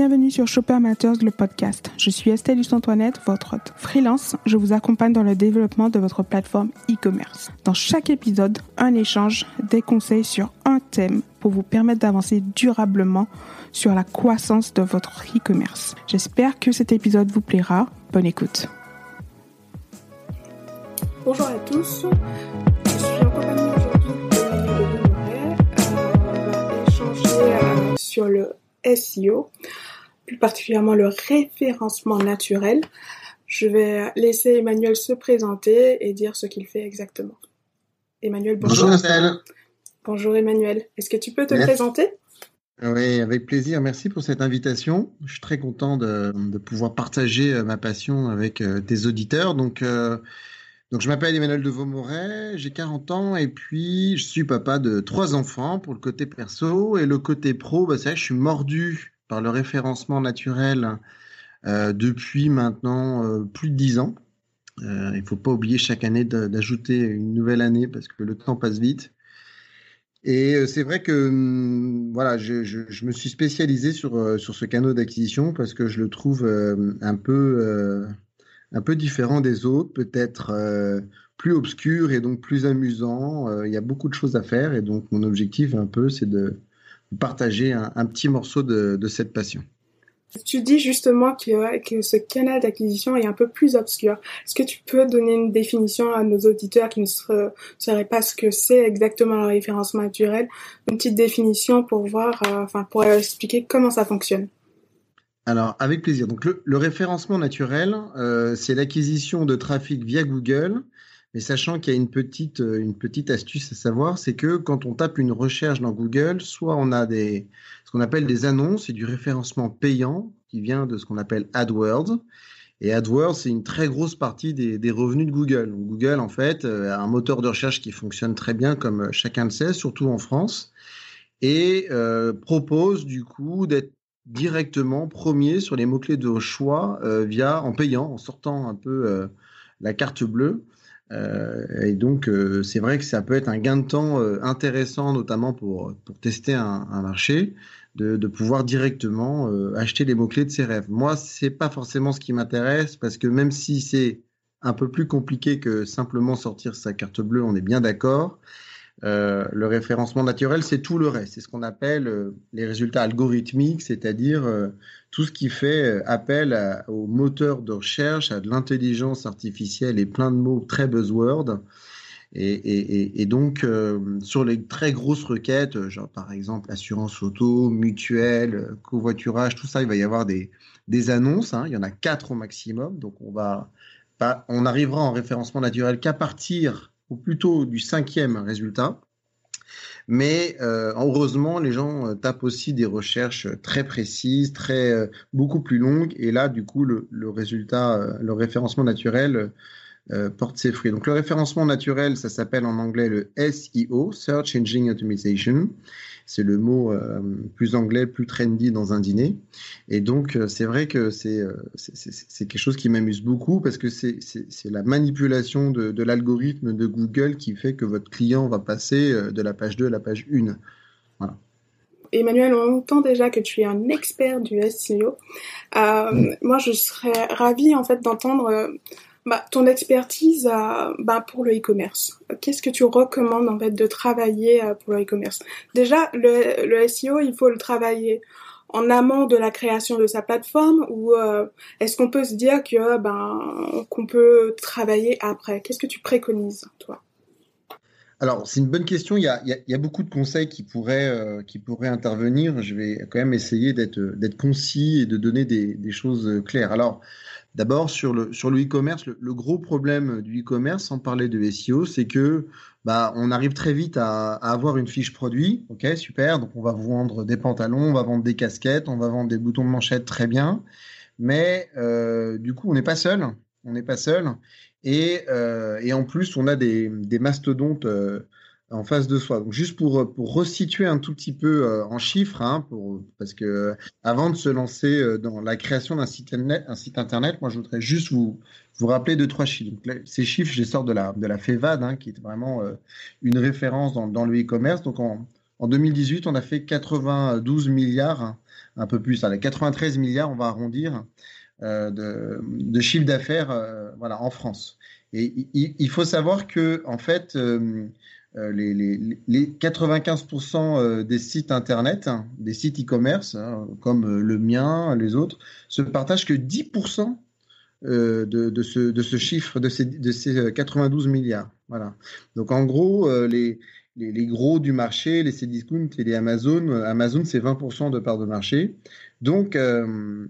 Bienvenue sur Shopper Matters, le podcast. Je suis Estelle Antoinette, votre hôte. Freelance, je vous accompagne dans le développement de votre plateforme e-commerce. Dans chaque épisode, un échange, des conseils sur un thème pour vous permettre d'avancer durablement sur la croissance de votre e-commerce. J'espère que cet épisode vous plaira. Bonne écoute. Bonjour à tous. Je suis en aujourd'hui de euh, On va échanger euh, sur le SEO, plus particulièrement le référencement naturel. Je vais laisser Emmanuel se présenter et dire ce qu'il fait exactement. Emmanuel, bonjour. Bonjour Bonjour Emmanuel. Est-ce que tu peux te présenter? Oui, avec plaisir. Merci pour cette invitation. Je suis très content de, pouvoir partager euh, ma passion avec euh, tes auditeurs. Donc, euh, donc je m'appelle Emmanuel de Vaumoret, j'ai 40 ans et puis je suis papa de trois enfants pour le côté perso et le côté pro, bah, c'est je suis mordu par le référencement naturel euh, depuis maintenant euh, plus de 10 ans. Euh, il ne faut pas oublier chaque année d'ajouter une nouvelle année parce que le temps passe vite. Et c'est vrai que hum, voilà, je, je, me suis spécialisé sur, sur ce canal d'acquisition parce que je le trouve un peu un peu différent des autres, peut-être plus obscur et donc plus amusant. Il y a beaucoup de choses à faire et donc mon objectif un peu, c'est de partager un, petit morceau de, cette passion. Tu dis justement que, que ce canal d'acquisition est un peu plus obscur. Est-ce que tu peux donner une définition à nos auditeurs qui ne sauraient pas ce que c'est exactement le référencement naturel, une petite définition pour voir, euh, enfin pour expliquer comment ça fonctionne alors, avec plaisir. Donc, le, référencement naturel, euh, c'est l'acquisition de trafic via Google, mais sachant qu'il y a une petite, euh, une petite astuce à savoir, c'est que quand on tape une recherche dans Google, soit on a des, ce qu'on appelle des annonces et du référencement payant qui vient de ce qu'on appelle AdWords. Et AdWords, c'est une très grosse partie des, revenus de Google. Google, en fait, euh, a un moteur de recherche qui fonctionne très bien, comme chacun le sait, surtout en France, et propose du coup d'être directement premier sur les mots-clés de choix euh, via en payant, en sortant un peu euh, la carte bleue. Euh, et donc, c'est vrai que ça peut être un gain de temps intéressant, notamment pour, pour tester un, marché, de, de, pouvoir directement acheter les mots-clés de ses rêves. Moi, c'est pas forcément ce qui m'intéresse parce que même si c'est un peu plus compliqué que simplement sortir sa carte bleue, on est bien d'accord. Euh, le référencement naturel, c'est tout le reste. C'est ce qu'on appelle euh, les résultats algorithmiques, c'est-à-dire euh, tout ce qui fait appel au moteur de recherche, à de l'intelligence artificielle et plein de mots très buzzword. Et, donc, sur les très grosses requêtes, genre par exemple assurance auto, mutuelle, covoiturage, tout ça, il va y avoir des, annonces. Hein. il y en a quatre au maximum. Donc, on, va, on arrivera en référencement naturel qu'à partir ou plutôt du cinquième résultat. Mais euh, heureusement, les gens euh, tapent aussi des recherches très précises, très euh, beaucoup plus longues, et là, du coup, le, le résultat, le référencement naturel porte ses fruits. Donc, le référencement naturel, ça s'appelle en anglais le SEO, Search Engine Optimization c'est le mot euh, plus anglais, plus trendy dans un dîner. Et donc, euh, c'est vrai que euh, c'est quelque chose qui m'amuse beaucoup parce que c'est la manipulation de, l'algorithme de Google qui fait que votre client va passer de la page 2 à la page 1. Voilà. Emmanuel, on entend déjà que tu es un expert du SEO. Moi, je serais ravie en fait d'entendre bah, ton expertise euh, bah, pour le e-commerce. Qu'est-ce que tu recommandes en fait de travailler euh, pour le e-commerce? Déjà, le, SEO, il faut le travailler en amont de la création de sa plateforme ou euh, est-ce qu'on peut se dire que ben qu'on peut travailler après? Qu'est-ce que tu préconises toi? Alors, c'est une bonne question. Il y, a, il, y a, beaucoup de conseils qui pourraient, qui pourraient intervenir. Je vais quand même essayer d'être concis et de donner des, des choses claires. Alors, D'abord, sur le sur le e-commerce, le, gros problème du e-commerce, sans parler de SEO, c'est que bah, on arrive très vite à, avoir une fiche produit. Ok, super. Donc, on va vendre des pantalons, on va vendre des casquettes, on va vendre des boutons de manchette, très bien. Mais euh, du coup, on n'est pas seul. On n'est pas seul. Et, euh, et, en plus, on a des, des mastodontes euh, en face de soi. Donc juste pour, pour resituer un tout petit peu euh, en chiffres, hein, pour, parce que euh, avant de se lancer euh, dans la création d'un site, un site internet, moi je voudrais juste vous, vous rappeler deux trois chiffres. ces chiffres, je les sors de la de la FEVAD, hein, qui est vraiment une référence dans, dans le e-commerce. Donc en, En 2018, on a fait 92 milliards, un peu plus, allez, 93 milliards, on va arrondir, euh, de, de, chiffre d'affaires euh, voilà, en France. Et il, faut savoir que, en fait, euh, les, les, les, 95% des sites internet, hein, des sites e-commerce, hein, comme le mien, les autres, se partagent que 10% de, ce, chiffre, de ces, de ces 92 milliards. Voilà. Donc en gros, les, gros du marché, les Cdiscount et les Amazon. Amazon, c'est 20% de part de marché. Donc, euh,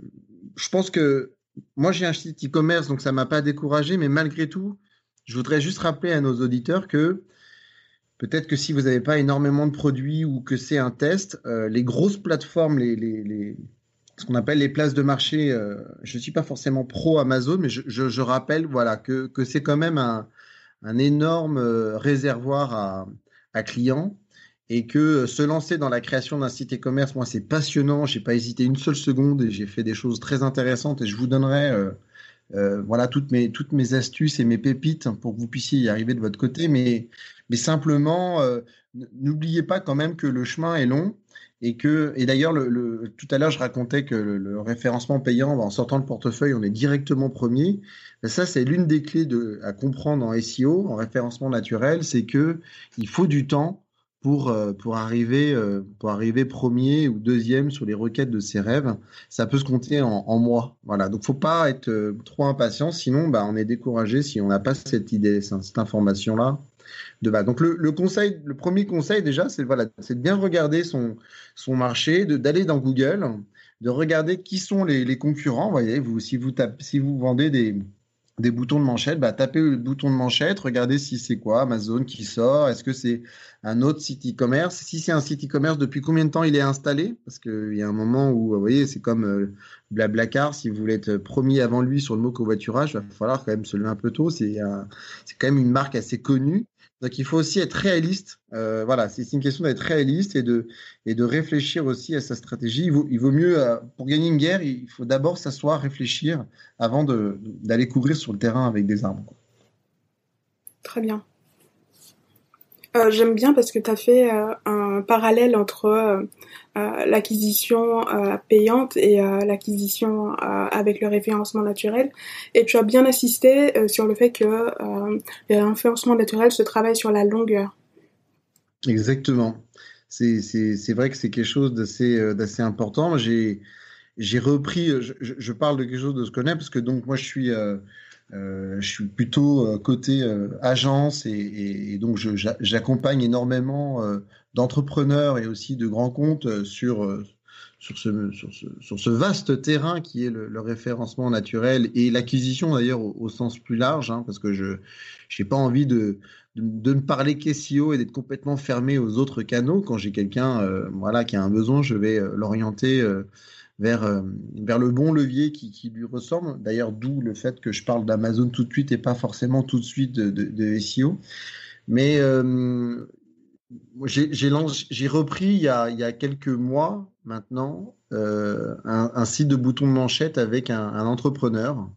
je pense que moi, j'ai un site e-commerce, donc ça m'a pas découragé, mais malgré tout, je voudrais juste rappeler à nos auditeurs que peut-être que si vous n'avez pas énormément de produits ou que c'est un test, euh, les grosses plateformes, ce qu'on appelle les places de marché, euh, je ne suis pas forcément pro Amazon, mais je, rappelle voilà, que, c'est quand même un, énorme réservoir à, clients et que euh, se lancer dans la création d'un site e-commerce, moi, c'est passionnant. J'ai pas hésité une seule seconde et j'ai fait des choses très intéressantes et je vous donnerai euh, euh, voilà toutes mes toutes mes astuces et mes pépites pour que vous puissiez y arriver de votre côté. Mais mais simplement, n'oubliez pas quand même que le chemin est long et que et d'ailleurs le, tout à l'heure je racontais que le, référencement payant en sortant le portefeuille on est directement premier ça c'est l'une des clés à comprendre en SEO en référencement naturel c'est que il faut du temps pour, euh, pour, arriver, euh, pour arriver premier ou deuxième sur les requêtes de ses rêves. Ça peut se compter en, en mois. Voilà. Donc, faut pas être euh, trop impatient. Sinon, bah, on est découragé si on n'a pas cette idée, cette information-là Donc, le, premier conseil, déjà, c'est voilà, c'est de bien regarder son, marché, d'aller dans Google, de regarder qui sont les, concurrents. Vous si vous si vous vendez des, boutons de manchette, bah, tapez le bouton de manchette, regardez si c'est quoi Amazon qui sort, est-ce que c'est un autre site e-commerce, si c'est un site e-commerce, depuis combien de temps il est installé? Parce qu'il y a un moment où, vous voyez, c'est comme euh, Blablacar, si vous voulez être promis avant lui sur le mot covoiturage, il va falloir quand même se lever un peu tôt, c'est quand même une marque assez connue. Donc il faut aussi être réaliste. Euh, voilà, c'est une question d'être réaliste et de, et de réfléchir aussi à sa stratégie. Il vaut, mieux, euh, pour gagner une guerre, il faut d'abord s'asseoir, réfléchir avant d'aller courir sur le terrain avec des armes. Très bien. Euh, j'aime bien parce que tu as fait euh, un parallèle entre euh, l'acquisition payante et l'acquisition avec le référencement naturel. Et tu as bien insisté sur le fait que le référencement naturel se travaille sur la longueur. Exactement. C'est vrai que c'est quelque chose d'assez important. J'ai repris, je, parle de quelque chose de ce qu'on connais parce que donc moi je suis je suis plutôt euh, côté euh, agence et, donc j'accompagne énormément d'entrepreneurs et aussi de grands comptes sur, sur, ce, sur, ce, sur ce vaste terrain qui est le, référencement naturel et l'acquisition d'ailleurs au, sens plus large, hein, parce que je n'ai pas envie de, de, ne parler qu'SEO et d'être complètement fermé aux autres canaux. Quand j'ai quelqu'un voilà, qui a un besoin, je vais l'orienter vers, euh, vers le bon levier qui, qui lui ressemble. D'ailleurs, d'où le fait que je parle d'Amazon tout de suite et pas forcément tout de suite de, SEO. Mais euh, j'ai repris il y, a, il y, a, quelques mois maintenant euh, un, site de boutons de manchette avec un, entrepreneur.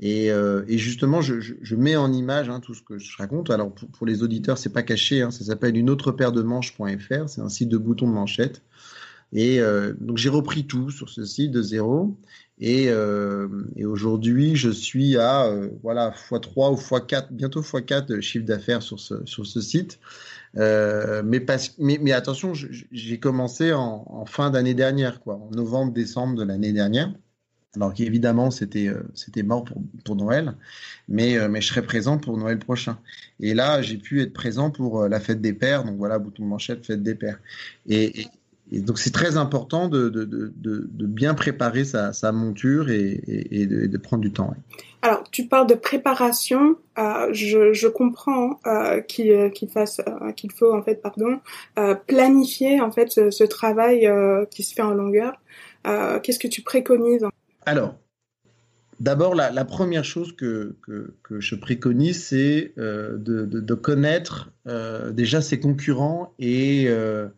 Et, euh, et, justement, je, je, mets en image hein, tout ce que je raconte. Alors pour, pour les auditeurs, c'est pas caché, hein, ça s'appelle une autre paire de manches.fr. C'est un site de boutons de manchette. Et euh, donc j'ai repris tout sur ce site de zéro. Et, euh, et aujourd'hui, je suis à euh, voilà x3 ou x4, bientôt x4 de chiffre d'affaires sur ce, sur ce site. Euh, mais, mais, mais, attention, j'ai commencé en, en fin d'année dernière, quoi, en novembre-décembre de l'année dernière. Alors qu'évidemment, c'était euh, c'était mort pour, pour Noël, mais, euh, mais je serai présent pour Noël prochain. Et là, j'ai pu être présent pour la fête des pères, donc voilà, bouton de manchette, fête des pères. Et, et, et donc c'est très important de, de, de, de, bien préparer sa, sa monture et, et, de, prendre du temps. Alors tu parles de préparation, euh, je, je, comprends euh, qu'il qu'il fasse euh, qu'il faut en fait pardon euh, planifier en fait ce, ce travail euh, qui se fait en longueur. Euh, qu'est-ce que tu préconises Alors D'abord, la, la, première chose que, que, que je préconise, c'est euh, de, connaître euh, déjà ses concurrents et, euh,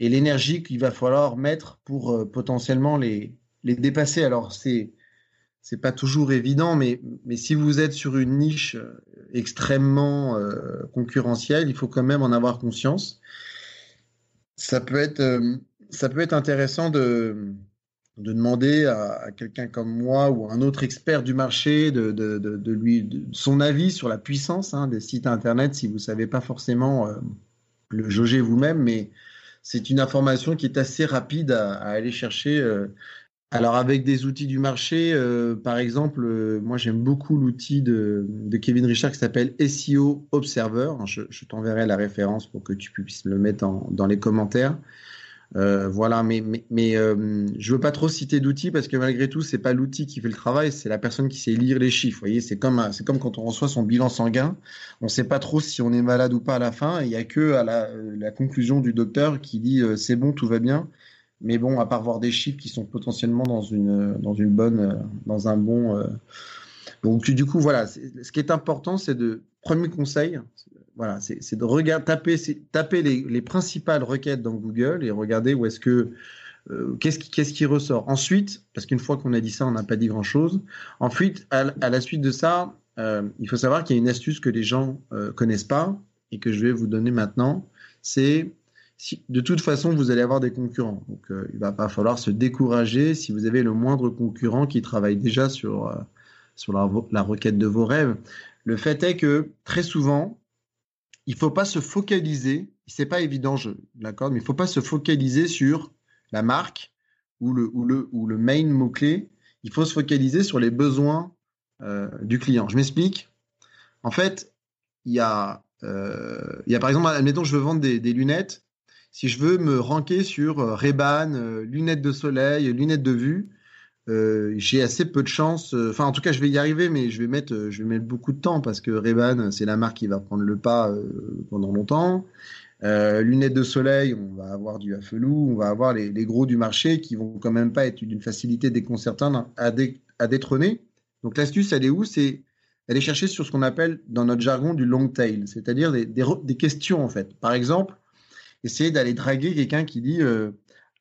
et l'énergie qu'il va falloir mettre pour euh, potentiellement les, les dépasser. Alors, c'est c'est pas toujours évident, mais, mais si vous êtes sur une niche euh, extrêmement euh, concurrentielle, il faut quand même en avoir conscience. ça peut être, ça peut être intéressant de, de demander à, quelqu'un comme moi ou un autre expert du marché de, de, lui son avis sur la puissance hein, des sites internet si vous ne savez pas forcément le jauger vous-même, mais c'est une information qui est assez rapide à, aller chercher. Euh. Alors avec des outils du marché, euh, par exemple, euh, moi j'aime beaucoup l'outil de, Kevin Richard qui s'appelle SEO Observer. Je, je t'enverrai la référence pour que tu puisses le mettre dans les commentaires. Euh, voilà, mais, mais, mais euh, je veux pas trop citer d'outils parce que malgré tout, c'est pas l'outil qui fait le travail, c'est la personne qui sait lire les chiffres. C'est comme, c'est comme quand on reçoit son bilan sanguin, on sait pas trop si on est malade ou pas à la fin. Il y a que à la, la conclusion du docteur qui dit euh, c'est bon, tout va bien. Mais bon, à part voir des chiffres qui sont potentiellement dans une, dans une bonne, dans un bon. Donc du coup, voilà, ce qui est important, c'est de premier conseil, voilà, c'est de regarder, taper, taper les, les, principales requêtes dans Google et regarder où est-ce que euh, qu'est-ce qui, ressort. Ensuite, parce qu'une fois qu'on a dit ça, on n'a pas dit grand-chose. Ensuite, à, la suite de ça, euh, il faut savoir qu'il y a une astuce que les gens euh, connaissent pas et que je vais vous donner maintenant. C'est de toute façon, vous allez avoir des concurrents. Donc, il va pas falloir se décourager si vous avez le moindre concurrent qui travaille déjà sur sur la requête de vos rêves. Le fait est que très souvent, il faut pas se focaliser, c'est pas évident, d'accord, mais il faut pas se focaliser sur la marque ou le, ou le, ou le main mot-clé. Il faut se focaliser sur les besoins euh, du client. Je m'explique. En fait, il y, a, euh, y a par exemple, admettons, je veux vendre des, lunettes. Si je veux me ranker sur euh, Ray-Ban, lunettes de soleil, lunettes de vue, euh, j'ai assez peu de chance. Euh, enfin, en tout cas, je vais y arriver, mais je vais mettre, euh, je vais mettre beaucoup de temps parce que Ray-Ban, c'est la marque qui va prendre le pas pendant longtemps. lunettes de soleil, on va avoir du Afelou, on va avoir les, gros du marché qui vont quand même pas être d'une facilité déconcertante à, à détrôner. Donc l'astuce, elle est où? C'est d'aller chercher sur ce qu'on appelle dans notre jargon du long tail, c'est-à-dire des, questions en fait. Par exemple, essayer d'aller draguer quelqu'un qui dit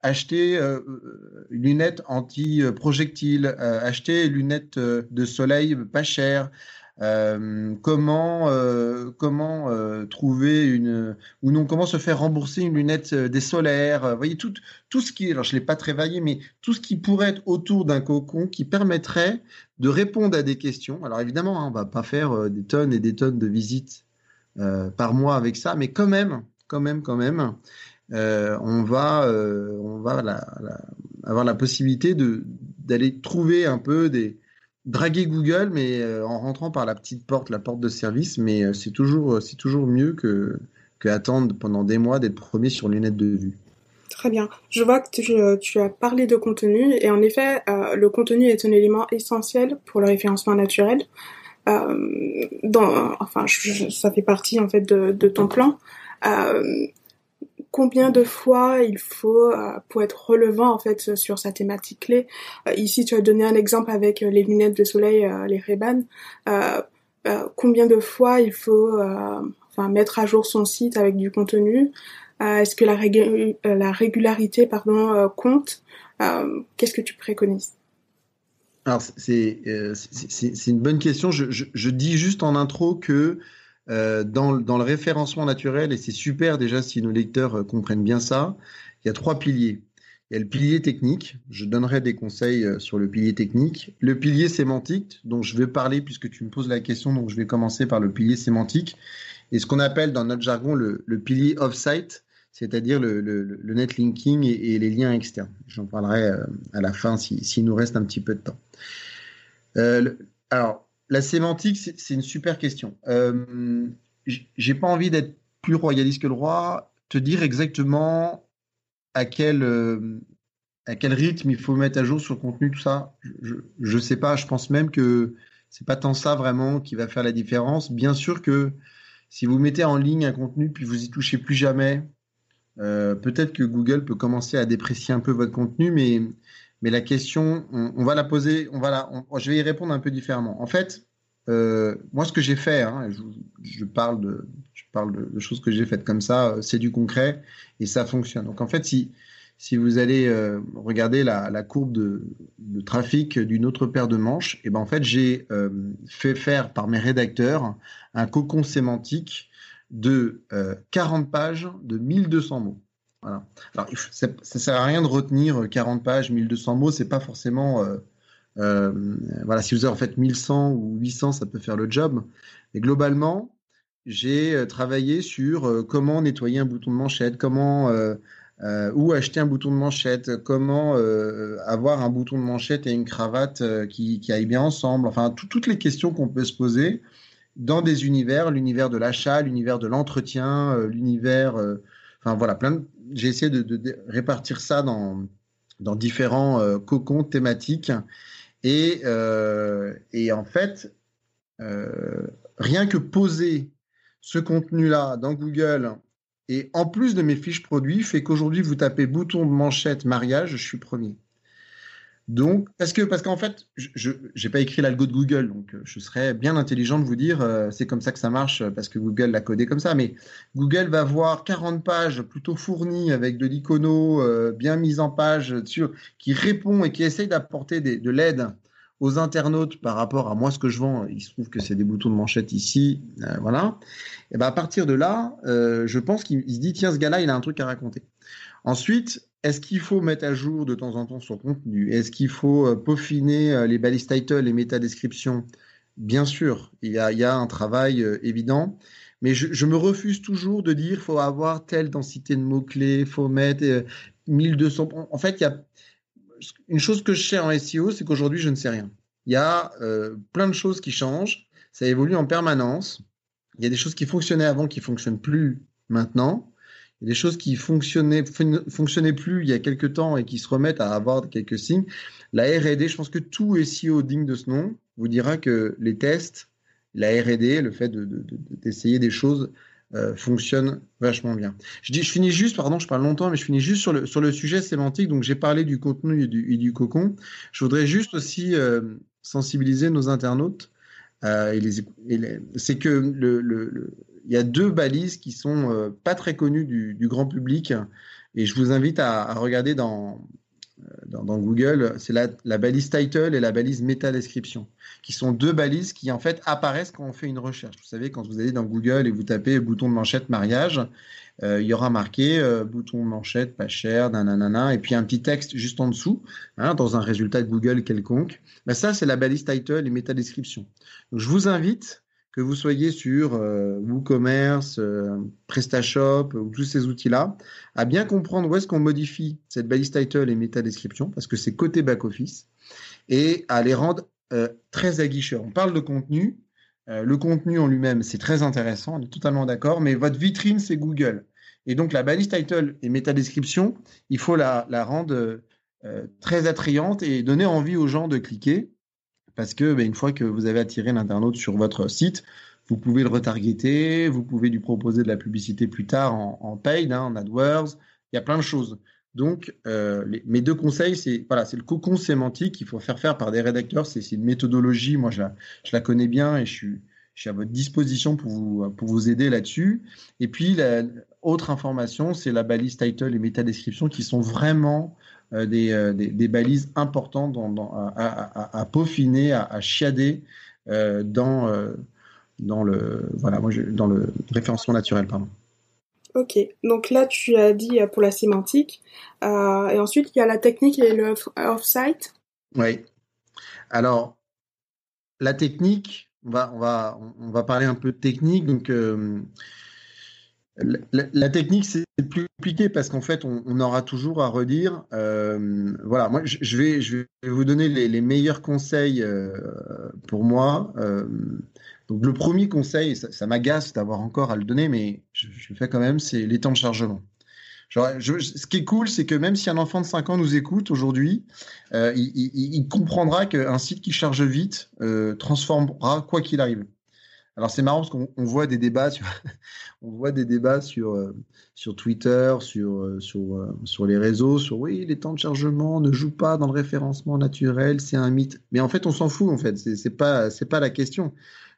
acheter euh, euh, lunettes anti-projectiles, euh, acheter lunettes de soleil pas chères, comment comment trouver une ou non comment se faire rembourser une lunette des solaires vous voyez tout tout ce qui alors je l'ai pas varié mais tout ce qui pourrait être autour d'un cocon qui permettrait de répondre à des questions. Alors évidemment hein, on va pas faire des tonnes et des tonnes de visites par mois avec ça mais quand même quand même quand même euh, on va, euh, on va avoir la possibilité d'aller trouver un peu des draguer Google, mais euh, en rentrant par la petite porte, la porte de service. Mais c'est toujours, c'est toujours mieux que, que attendre pendant des mois d'être premier sur lunettes de vue. Très bien. Je vois que tu, as parlé de contenu et en effet, le contenu est un élément essentiel pour le référencement naturel. dans, enfin, ça fait partie en fait de ton plan combien de fois il faut euh, pour être relevant en fait sur sa thématique clé. Euh, ici, tu as donné un exemple avec euh, les lunettes de soleil, les Ray-Ban. combien de fois il faut enfin mettre à jour son site avec du contenu? Est-ce que la, la régularité pardon compte? Qu'est-ce que tu préconises? Alors c'est c'est une bonne question. Je, dis juste en intro que euh, dans, le référencement naturel, et c'est super déjà si nos lecteurs euh, comprennent bien ça, il y a trois piliers. Il y a le pilier technique, je donnerai des conseils euh, sur le pilier technique. Le pilier sémantique, dont je vais parler puisque tu me poses la question, donc je vais commencer par le pilier sémantique. Et ce qu'on appelle dans notre jargon le, pilier off-site, c'est-à-dire le, le, netlinking et, les liens externes. J'en parlerai à la fin s'il nous reste un petit peu de temps. alors, la sémantique, c'est une super question. Euh, J'ai pas envie d'être plus royaliste que le roi, te dire exactement à quel, euh, à quel rythme il faut mettre à jour sur le contenu, tout ça. Je ne sais pas, je pense même que c'est pas tant ça vraiment qui va faire la différence. Bien sûr que si vous mettez en ligne un contenu puis vous y touchez plus jamais, euh, peut-être que Google peut commencer à déprécier un peu votre contenu, mais mais la question, on, va la poser, on va la, je vais y répondre un peu différemment. En fait, euh, moi, ce que j'ai fait, hein, je, parle de, je parle de, choses que j'ai faites comme ça, euh, c'est du concret et ça fonctionne. Donc, en fait, si, si vous allez euh, regarder la, la courbe de, de trafic d'une autre paire de manches, et eh ben en fait, j'ai fait faire par mes rédacteurs un cocon sémantique de 40 pages de 1200 mots. Voilà. Alors, ça ne sert à rien de retenir 40 pages, 1200 mots, c'est pas forcément. voilà, si vous avez en fait 1100 ou 800, ça peut faire le job. Mais globalement, j'ai travaillé sur comment nettoyer un bouton de manchette, comment euh, ou acheter un bouton de manchette, comment euh, avoir un bouton de manchette et une cravate euh, qui, qui aillent bien ensemble, enfin toutes les questions qu'on peut se poser dans des univers, l'univers de l'achat, l'univers de l'entretien, l'univers, enfin voilà, plein. De... J'ai essayé de, répartir ça dans différents cocons thématiques et et en fait rien que poser ce contenu-là dans Google et en plus de mes fiches produits, fait qu'aujourd'hui, vous tapez bouton de manchette mariage, je suis premier. Donc, parce que parce qu'en fait, je n'ai pas écrit l'algo de Google, donc euh, je serais bien intelligent de vous dire euh, c'est comme ça que ça marche parce que Google l'a codé comme ça. Mais Google va voir 40 pages plutôt fournies avec de l'icono euh, bien mise en page sur, qui répond et qui essaye d'apporter de l'aide aux internautes par rapport à moi ce que je vends, il se trouve que c'est des boutons de manchette ici, euh, voilà. Et ben à partir de là, euh, je pense qu'il se dit tiens ce gars-là il a un truc à raconter. Ensuite, est-ce qu'il faut mettre à jour de temps en temps son contenu? Est-ce qu'il faut euh, peaufiner les balises title, les méta descriptions Bien sûr, il y a, un travail évident. Mais je, me refuse toujours de dire faut avoir telle densité de mots-clés, faut mettre 1200. En fait, il y a, une chose que je sais en SEO, c'est qu'aujourd'hui, je ne sais rien. Il y a euh, plein de choses qui changent, ça évolue en permanence. Il y a des choses qui fonctionnaient avant qui fonctionnent plus maintenant. A des choses qui fonctionnaient, fonctionnaient plus il y a quelques temps et qui se remettent à avoir quelques signes. La R&D, je pense que tout SEO digne de ce nom vous dira que les tests, la R&D, le fait d'essayer de, des choses euh, fonctionne vachement bien. Je, je finis juste, pardon, je parle longtemps, mais je finis juste sur le, sujet sémantique. Donc, j'ai parlé du contenu et du, cocon. Je voudrais juste aussi euh, sensibiliser nos internautes. Euh, et les, c'est que le, il y a deux balises qui sont euh, pas très connues du, grand public. Et je vous invite à, regarder dans, dans, Google, c'est la, la, balise title et la balise méta description, qui sont deux balises qui en fait apparaissent quand on fait une recherche. Vous savez, quand vous allez dans Google et vous tapez bouton de manchette mariage, euh, il y aura marqué euh, bouton de manchette pas cher, nanana, et puis un petit texte juste en dessous, hein, dans un résultat de Google quelconque. Ben ça, c'est la balise title et méta description. Donc, je vous invite que vous soyez sur euh, WooCommerce, euh, PrestaShop ou tous ces outils-là, à bien comprendre où est-ce qu'on modifie cette balise title et méta description, parce que c'est côté back-office, et à les rendre euh, très aguicheurs. On parle de contenu. Euh, le contenu en lui-même, c'est très intéressant, on est totalement d'accord, mais votre vitrine, c'est Google. Et donc, la balise title et méta description, il faut la, la rendre très attrayante et donner envie aux gens de cliquer parce que ben, une fois que vous avez attiré l'internaute sur votre site, vous pouvez le retargeter, vous pouvez lui proposer de la publicité plus tard en, en paid, hein, en AdWords. Il y a plein de choses. Donc, euh, mes deux conseils, c'est voilà, c'est le cocon sémantique qu'il faut faire faire par des rédacteurs. C'est une méthodologie. Moi, je la, connais bien et je suis, je suis à votre disposition pour vous, pour vous aider là-dessus. Et puis, la, autre information, c'est la balise title et méta description qui sont vraiment euh, euh, des, des, balises importantes à, peaufiner, à, chiader euh, dans, dans, le, voilà, moi, dans le référencement naturel. Pardon. Ok, donc là tu as dit pour la sémantique, et ensuite il y a la technique et le off-site? Oui. Alors, la technique, on va, on va, on va parler un peu de technique. Donc, la, technique, c'est plus compliqué parce qu'en fait, on, aura toujours à redire. Euh, voilà, moi, je vais, je vais vous donner les, meilleurs conseils euh, pour moi. Euh, donc, le premier conseil, ça, m'agace d'avoir encore à le donner, mais je, le fais quand même, c'est les temps de chargement. Genre, ce qui est cool, c'est que même si un enfant de 5 ans nous écoute aujourd'hui, il, il, comprendra qu'un site qui charge vite transformera quoi qu'il arrive. Alors c'est marrant parce qu'on voit des débats sur, on voit des débats sur, euh, Twitter, sur, euh, euh, sur les réseaux, sur oui, les temps de chargement ne jouent pas dans le référencement naturel, c'est un mythe. Mais en fait, on s'en fout, en fait, c'est pas, pas la question.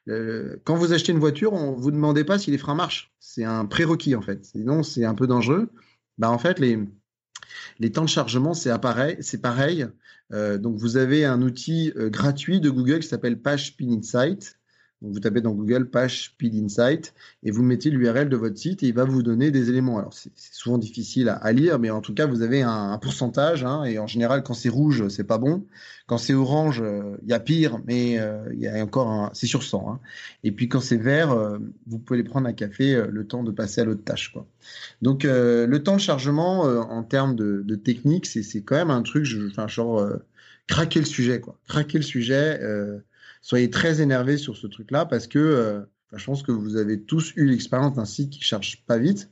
quand vous achetez une voiture, on vous demandez pas si les freins marchent. C'est un prérequis, en fait. Sinon, c'est un peu dangereux. Bah, en fait, les, temps de chargement, c'est pareil. C'est pareil. donc, vous avez un outil gratuit de Google qui s'appelle Page Spin Insight vous tapez dans Google page Speed Insight et vous mettez l'URL de votre site et il va vous donner des éléments. Alors c'est souvent difficile à, lire, mais en tout cas vous avez un, pourcentage hein, et en général quand c'est rouge c'est pas bon, quand c'est orange euh, il y a pire, mais euh, il y a encore un, c'est sur 100. Hein. Et puis quand c'est vert, euh, vous pouvez les prendre un café le temps de passer à l'autre tâche. Quoi. Donc le temps de chargement en termes de, de technique, c'est quand même un truc, je, enfin genre craquer le sujet quoi, craquer le sujet soyez très énervés sur ce truc-là parce que euh, je pense que vous avez tous eu l'expérience d'un site qui charge pas vite.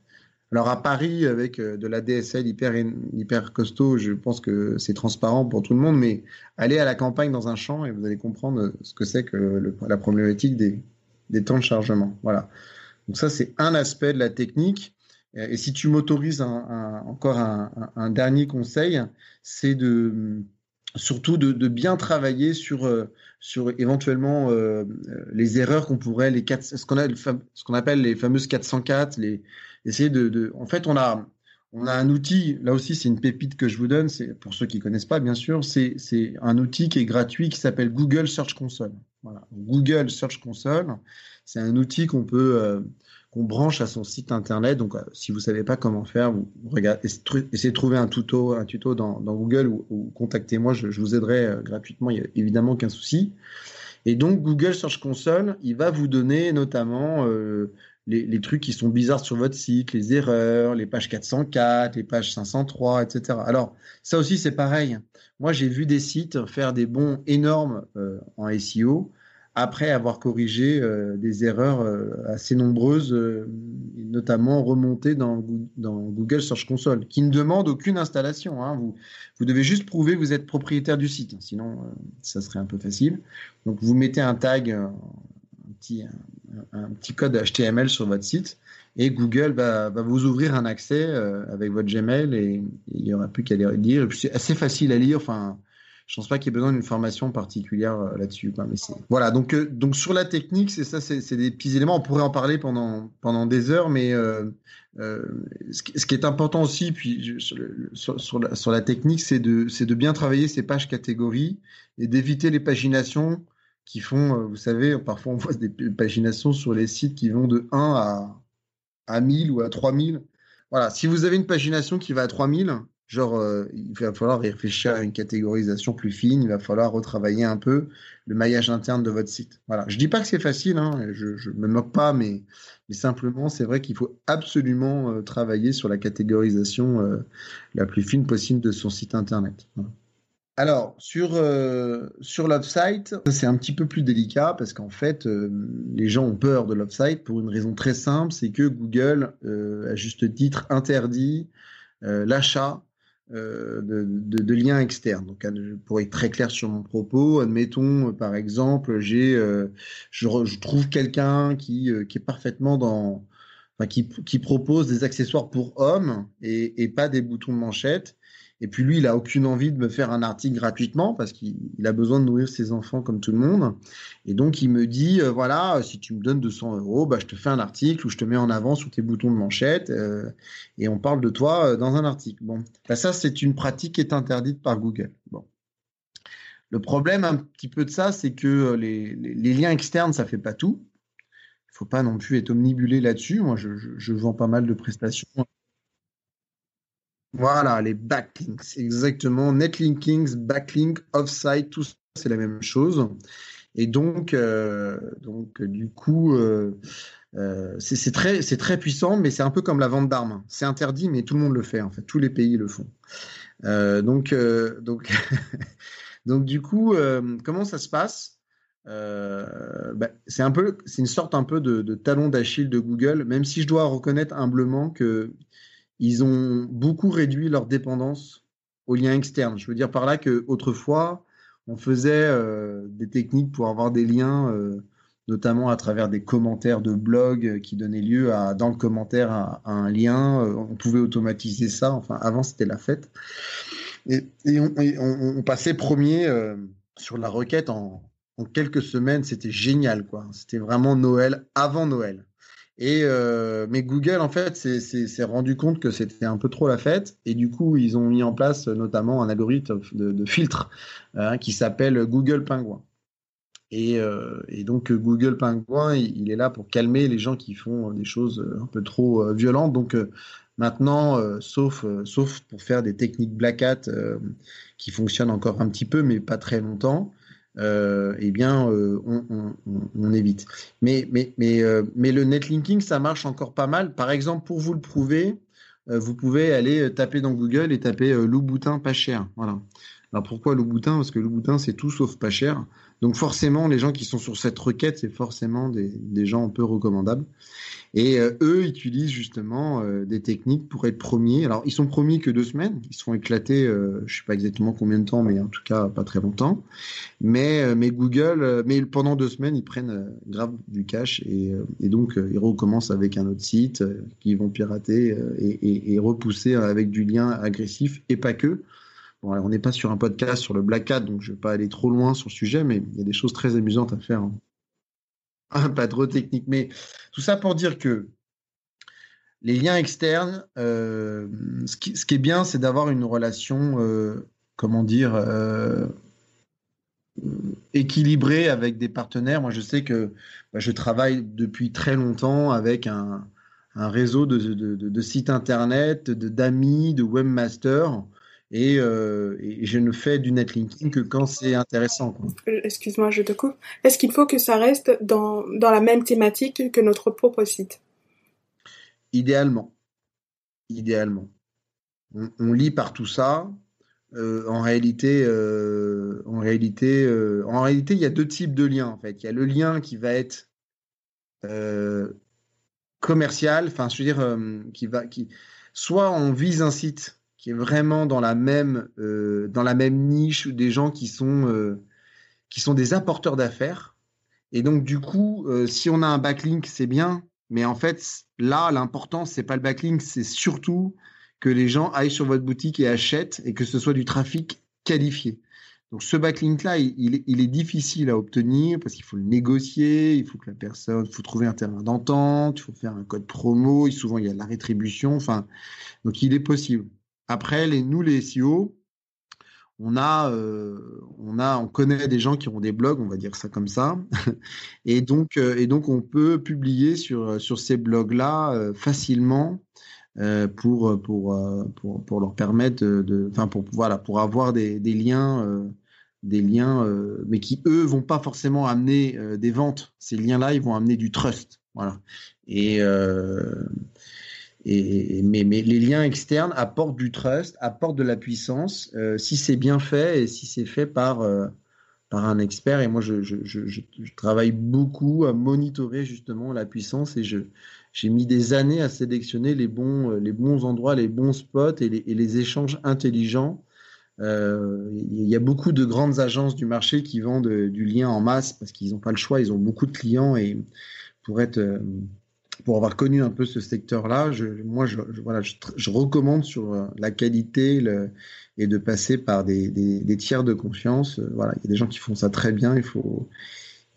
Alors à Paris, avec euh, de la DSL hyper, hyper costaud, je pense que c'est transparent pour tout le monde, mais allez à la campagne dans un champ et vous allez comprendre ce que c'est que la problématique des, des temps de chargement. Voilà. Donc ça, c'est un aspect de la technique. Et si tu m'autorises encore un, dernier conseil, c'est de surtout de, bien travailler sur euh, sur éventuellement euh, les erreurs qu'on pourrait les quatre ce qu'on qu'on appelle les fameuses 404 les essayer de, de en fait on a on a un outil là aussi c'est une pépite que je vous donne c'est pour ceux qui connaissent pas bien sûr c'est c'est un outil qui est gratuit qui s'appelle Google Search Console. Voilà. Google Search Console c'est un outil qu'on peut euh, qu'on branche à son site internet. Donc, euh, si vous savez pas comment faire, vous regardez, essayez de trouver un tuto, dans, Google ou, contactez-moi, je, vous aiderai euh, gratuitement. Il y a évidemment qu'un souci. Et donc, Google Search Console, il va vous donner notamment les, les, trucs qui sont bizarres sur votre site, les erreurs, les pages 404, les pages 503, etc. Alors, ça aussi, c'est pareil. Moi, j'ai vu des sites faire des bons énormes en SEO après avoir corrigé euh, des erreurs euh, assez nombreuses, euh, notamment remontées dans, Google Search Console, qui ne demande aucune installation. Hein. Vous, devez juste prouver que vous êtes propriétaire du site, sinon ça serait un peu facile. Donc vous mettez un tag, un petit, code HTML sur votre site, et Google va, va vous ouvrir un accès avec votre Gmail, et il n'y aura plus qu'à lire. C'est assez facile à lire. Enfin, je pense pas qu'il y ait besoin d'une formation particulière euh, là-dessus. Voilà. Donc, euh, donc sur la technique, c'est ça, c'est des petits éléments. On pourrait en parler pendant pendant des heures, mais euh, ce, qui est important aussi, puis sur, sur, la, sur la technique, c'est de c'est de bien travailler ces pages catégories et d'éviter les paginations qui font, vous savez, parfois on voit des paginations sur les sites qui vont de 1 à à 1000 ou à 3000. Voilà, si vous avez une pagination qui va à 3000, Genre, euh, il va falloir réfléchir à une catégorisation plus fine, il va falloir retravailler un peu le maillage interne de votre site. Voilà. Je dis pas que c'est facile, hein, je, je me moque pas, mais, simplement, c'est vrai qu'il faut absolument euh, travailler sur la catégorisation euh, la plus fine possible de son site internet. Alors, sur, sur l'offsite, c'est un petit peu plus délicat parce qu'en fait, les gens ont peur de l'offsite pour une raison très simple, c'est que Google, à juste titre, interdit l'achat euh, de, de, de, liens externes. Donc, pour être très clair sur mon propos, admettons, euh, par exemple, j'ai, euh, je, je, trouve quelqu'un qui, qui est parfaitement dans, enfin, qui, qui propose des accessoires pour hommes et, et pas des boutons de manchette. Et puis lui, il a aucune envie de me faire un article gratuitement parce qu'il a besoin de nourrir ses enfants comme tout le monde. Et donc il me dit, euh, voilà, si tu me donnes 200 euros, bah, je te fais un article où je te mets en avant sur tes boutons de manchette euh, et on parle de toi euh, dans un article. Bon, bah, ça c'est une pratique qui est interdite par Google. Bon. Le problème un petit peu de ça, c'est que les, liens externes, ça fait pas tout. Il faut pas non plus être omnibulé là-dessus. Moi, je vends pas mal de prestations voilà, les backlinks, exactement. Netlinkings, backlink, offsite, tout ça, c'est la même chose. Et donc, euh, donc du coup, euh, euh, c'est très, puissant, mais c'est un peu comme la vente d'armes. C'est interdit, mais tout le monde le fait. En fait, tous les pays le font. Donc, donc, donc, du coup, comment ça se passe? Bah, C'est un peu, c'est une sorte un peu de talon d'Achille de Google, même si je dois reconnaître humblement que ils ont beaucoup réduit leur dépendance aux liens externes. Je veux dire par là que autrefois, on faisait euh, des techniques pour avoir des liens, euh, notamment à travers des commentaires de blogs qui donnaient lieu à, dans le commentaire à, un lien. Euh, on pouvait automatiser ça. Enfin, avant, c'était la fête. Et, on, passait premier euh, sur la requête en, en quelques semaines. C'était génial, quoi. C'était vraiment Noël avant Noël. Et euh, mais Google en fait s'est rendu compte que c'était un peu trop la fête et du coup ils ont mis en place notamment un algorithme de, filtre euh, qui s'appelle Google Penguin. Et, donc Google Penguin, il, est là pour calmer les gens qui font des choses un peu trop violentes. Donc maintenant, sauf, sauf pour faire des techniques black hat qui fonctionnent encore un petit peu, mais pas très longtemps, euh, eh bien, euh, on, évite. Mais, mais, mais, euh, mais le netlinking, ça marche encore pas mal. Par exemple, pour vous le prouver, vous pouvez aller taper dans Google et taper Louboutin pas cher. Voilà. Alors pourquoi Louboutin? Parce que Louboutin, c'est tout sauf pas cher. Donc forcément, les gens qui sont sur cette requête, c'est forcément des, des, gens un peu recommandables. Et euh, eux utilisent justement euh, des techniques pour être premiers. Alors, ils sont premiers que deux semaines. Ils sont éclatés, euh, je sais pas exactement combien de temps, mais en tout cas pas très longtemps. Mais, mais Google, mais pendant deux semaines, ils prennent grave du cash et, et donc ils recommencent avec un autre site qu'ils vont pirater et, et, et, repousser avec du lien agressif et pas que. On n'est pas sur un podcast sur le Black Hat, donc je ne vais pas aller trop loin sur le sujet, mais il y a des choses très amusantes à faire. Hein. pas trop technique, mais tout ça pour dire que les liens externes, euh, ce, qui, est bien, c'est d'avoir une relation, euh, comment dire, euh, équilibrée avec des partenaires. Moi, je sais que bah, je travaille depuis très longtemps avec un, réseau de, de, sites internet, d'amis, de webmasters euh, et, je ne fais du netlinking que quand c'est intéressant. Euh, excuse-moi, je te coupe. Est-ce qu'il faut que ça reste dans, dans la même thématique que notre propre site? Idéalement. Idéalement. On, lit par tout ça. Euh, en réalité, en réalité, en réalité, il y a deux types de liens en fait. Il y a le lien qui va être commercial, enfin, je veux dire, qui va, qui, soit on vise un site qui est vraiment dans la même, euh, dans la même niche des gens qui sont, euh, qui sont des apporteurs d'affaires. Et donc, du coup, euh, si on a un backlink, c'est bien. Mais en fait, là, l'important, c'est pas le backlink, c'est surtout que les gens aillent sur votre boutique et achètent et que ce soit du trafic qualifié. Donc, ce backlink-là, il, est difficile à obtenir parce qu'il faut le négocier, il faut que la personne, il faut trouver un terrain d'entente, il faut faire un code promo, souvent il y a de la rétribution. Enfin, donc, il est possible. Après, nous, les SEO, on a, euh, on a, on connaît des gens qui ont des blogs, on va dire ça comme ça, et donc, euh, et donc on peut publier sur sur ces blogs-là euh, facilement pour pour, pour leur permettre de, enfin pour pour avoir des, des liens des liens, mais qui eux vont pas forcément amener des ventes. Ces liens-là, ils vont amener du trust, voilà. Et mais, les liens externes apportent du trust, apportent de la puissance, euh, si c'est bien fait et si c'est fait par, euh, par un expert. Et moi, je, travaille beaucoup à monitorer justement la puissance et j'ai mis des années à sélectionner les bons, les bons endroits, les bons spots et les, échanges intelligents. Euh, il y a beaucoup de grandes agences du marché qui vendent du lien en masse parce qu'ils n'ont pas le choix, ils ont beaucoup de clients et pour être pour avoir connu un peu ce secteur-là, je, moi, je, voilà, je, recommande sur euh, la qualité le, et de passer par des, des, des, tiers de confiance. Euh, voilà, il y a des gens qui font ça très bien. Il faut,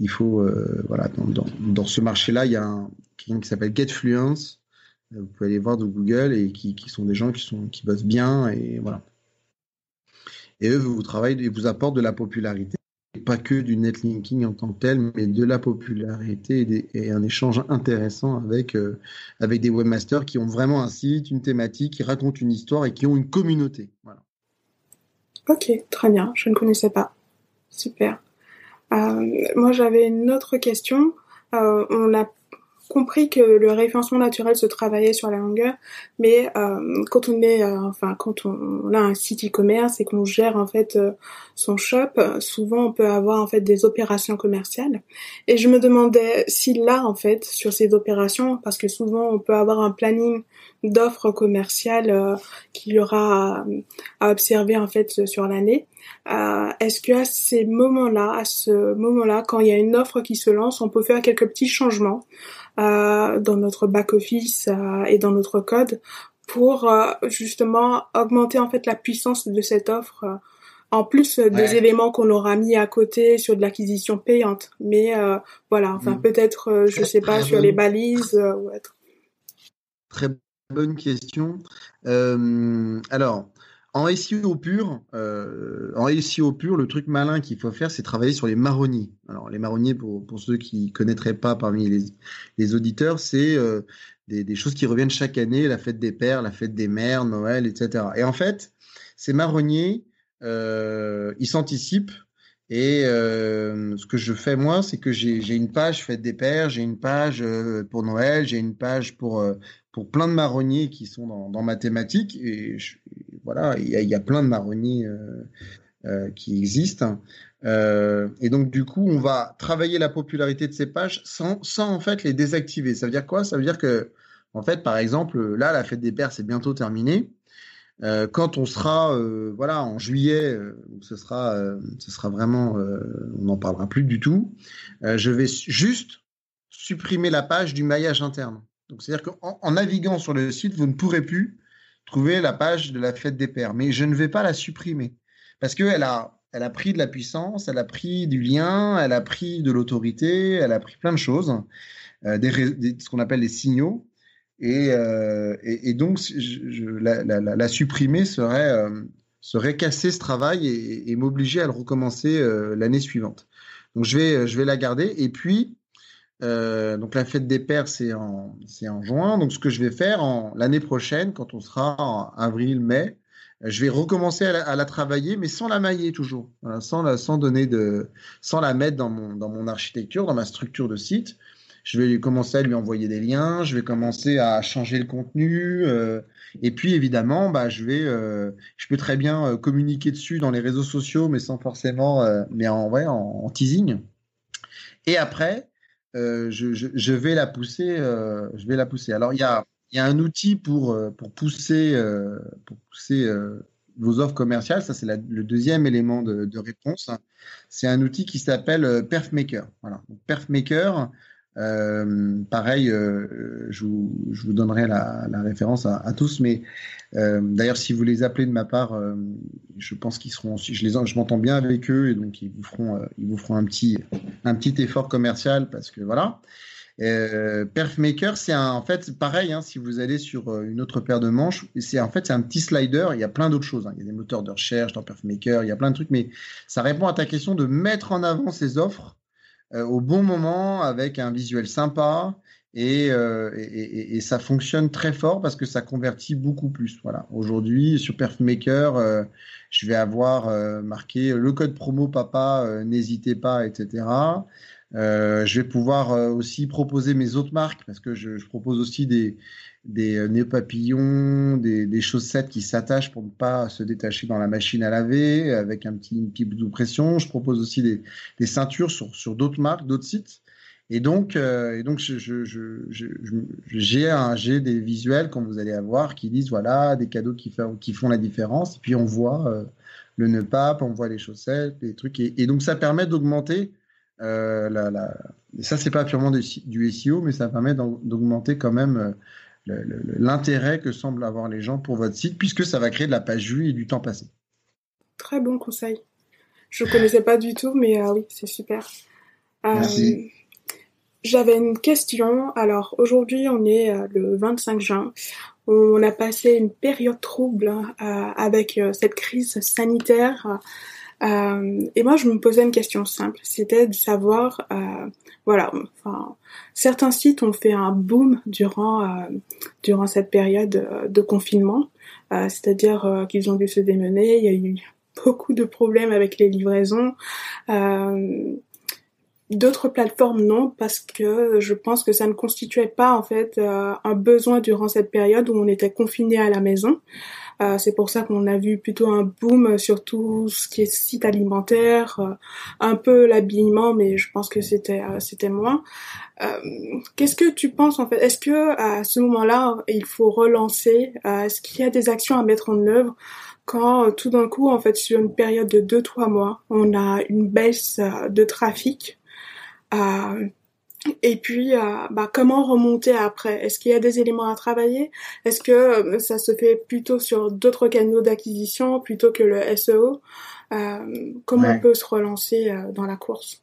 il faut, euh, voilà, dans, dans, dans ce marché-là, il y a un, quelqu'un qui s'appelle Getfluence. Vous pouvez aller voir de Google et qui, qui sont des gens qui sont qui bossent bien et voilà. Et eux vous travaillent et vous apportent de la popularité pas que du netlinking en tant que tel, mais de la popularité et, un échange intéressant avec, euh, avec des webmasters qui ont vraiment un site, une thématique, qui racontent une histoire et qui ont une communauté. Ok, très bien, je ne connaissais pas. Super. Euh, moi, j'avais une autre question. Euh, on a compris que le référencement naturel se travaillait sur la longueur, mais euh, quand on est, euh, enfin quand on, a un site e-commerce et qu'on gère en fait euh, son shop, souvent on peut avoir en fait des opérations commerciales. Et je me demandais si là en fait sur ces opérations, parce que souvent on peut avoir un planning d'offres commerciales qu'il y aura à, observer en fait sur l'année. Est-ce que à ces moments-là, à ce moment-là, quand il y a une offre qui se lance, on peut faire quelques petits changements euh, dans notre back office euh, et dans notre code pour euh, justement augmenter en fait la puissance de cette offre en plus des éléments qu'on aura mis à côté sur de l'acquisition payante. Mais voilà, enfin mm. peut-être, je sais pas, sur les balises ou autre. Très bonne question. alors, En SEO pur, euh, en SEO pur, le truc malin qu'il faut faire, c'est travailler sur les marronniers. Alors les marronniers, pour, ceux qui connaîtraient pas parmi les, auditeurs, c'est euh, des, choses qui reviennent chaque année, la fête des pères, la fête des mères, Noël, etc. Et en fait, ces marronniers, euh, ils s'anticipent. Et euh, ce que je fais moi, c'est que j'ai une page fête des pères, j'ai une page pour Noël, j'ai une page pour plein de marronniers qui sont dans, dans ma thématique. Et voilà, il y a, plein de marronniers euh, euh, qui existent. Euh, et donc, du coup, on va travailler la popularité de ces pages sans, sans en fait les désactiver. Ça veut dire quoi? Ça veut dire que, en fait, par exemple, là, la fête des pères, c'est bientôt terminé. Quand on sera, voilà, en juillet, ce sera, ce sera vraiment, on n'en parlera plus du tout. je vais juste supprimer la page du maillage interne. Donc, c'est-à-dire qu'en en naviguant sur le site, vous ne pourrez plus trouver la page de la fête des pères. Mais je ne vais pas la supprimer parce qu'elle a, elle a pris de la puissance, elle a pris du lien, elle a pris de l'autorité, elle a pris plein de choses, euh, des, des, ce qu'on appelle les signaux. Et, euh, et, donc, je, je, la, la, la, supprimer serait, euh, serait casser ce travail et, et m'obliger à le recommencer euh, l'année suivante. Donc, je vais, je vais la garder. Et puis, euh, donc la fête des pères, c'est en, c'est en juin. Donc ce que je vais faire en, l'année prochaine, quand on sera en avril, mai, je vais recommencer à la, à la travailler, mais sans la mailler toujours, sans, la, sans donner de, sans la mettre dans mon, dans mon architecture, dans ma structure de site. Je vais commencer à lui envoyer des liens, je vais commencer à changer le contenu, euh, et puis évidemment, bah, je vais, euh, je peux très bien euh, communiquer dessus dans les réseaux sociaux, mais sans forcément, euh, mais en, ouais, en, teasing. Et après, je, je, vais la pousser. Euh, je vais la pousser. Alors il y a, un outil pour euh, pousser vos offres commerciales. Ça c'est le deuxième élément de, réponse. C'est un outil qui s'appelle PerfMaker. Voilà. PerfMaker. Euh, pareil, euh, je, vous, je, vous, donnerai la, la référence à, à, tous, mais euh, d'ailleurs, si vous les appelez de ma part, je pense qu'ils seront, je les, je m'entends bien avec eux et donc ils vous feront, ils vous feront un petit, un petit effort commercial parce que voilà. Euh, PerfMaker, c'est en fait pareil. Hein, si vous allez sur une autre paire de manches, c'est en fait c'est un petit slider. Il y a plein d'autres choses. Hein. Il y a des moteurs de recherche dans PerfMaker. Il y a plein de trucs, mais ça répond à ta question de mettre en avant ces offres euh, au bon moment avec un visuel sympa et, euh, et, et, et, ça fonctionne très fort parce que ça convertit beaucoup plus. Voilà. Aujourd'hui, sur PerfMaker, euh, je vais avoir euh, marqué le code promo papa, euh, n'hésitez pas, etc. Euh, je vais pouvoir aussi proposer mes autres marques parce que je, je propose aussi des, des euh, nœuds papillons, des, des chaussettes qui s'attachent pour ne pas se détacher dans la machine à laver avec un petit, une petite de pression. Je propose aussi des, ceintures sur, sur d'autres marques, d'autres sites. Et donc, euh, et donc j'ai des visuels quand vous allez avoir qui disent voilà des cadeaux qui, qui font la différence. Et puis on voit euh, le nœud pape, on voit les chaussettes, les trucs. Et, donc ça permet d'augmenter euh, la, la, ça c'est pas purement du, SEO, mais ça permet d'augmenter quand même l'intérêt que semblent avoir les gens pour votre site, puisque ça va créer de la page vue et du temps passé. Très bon conseil. Je ne connaissais pas du tout, mais euh, oui, c'est super. Euh, Merci. J'avais une question. Alors aujourd'hui, on est euh, le 25 juin. On a passé une période trouble avec cette crise sanitaire. Et moi, je me posais une question simple. C'était de savoir, voilà, enfin, certains sites ont fait un boom durant euh, durant cette période de confinement, euh, c'est-à-dire euh, qu'ils ont dû se démener. Il y a eu beaucoup de problèmes avec les livraisons. D'autres plateformes non, parce que je pense que ça ne constituait pas en fait un besoin durant cette période où on était confiné à la maison. Euh, c'est pour ça qu'on a vu plutôt un boom sur tout ce qui est site alimentaire, euh, un peu l'habillement, mais je pense que c'était euh, c'était moins. Qu'est-ce que tu penses en fait? Est-ce que à ce moment-là, il faut relancer Est-ce qu'il y a des actions à mettre en œuvre quand tout d'un coup, en fait, sur une période de 2-3 mois, on a une baisse de trafic et puis, euh, bah, comment remonter après? Est-ce qu'il y a des éléments à travailler? Est-ce que euh, ça se fait plutôt sur d'autres canaux d'acquisition plutôt que le SEO euh, Comment ouais. on peut se relancer dans la course?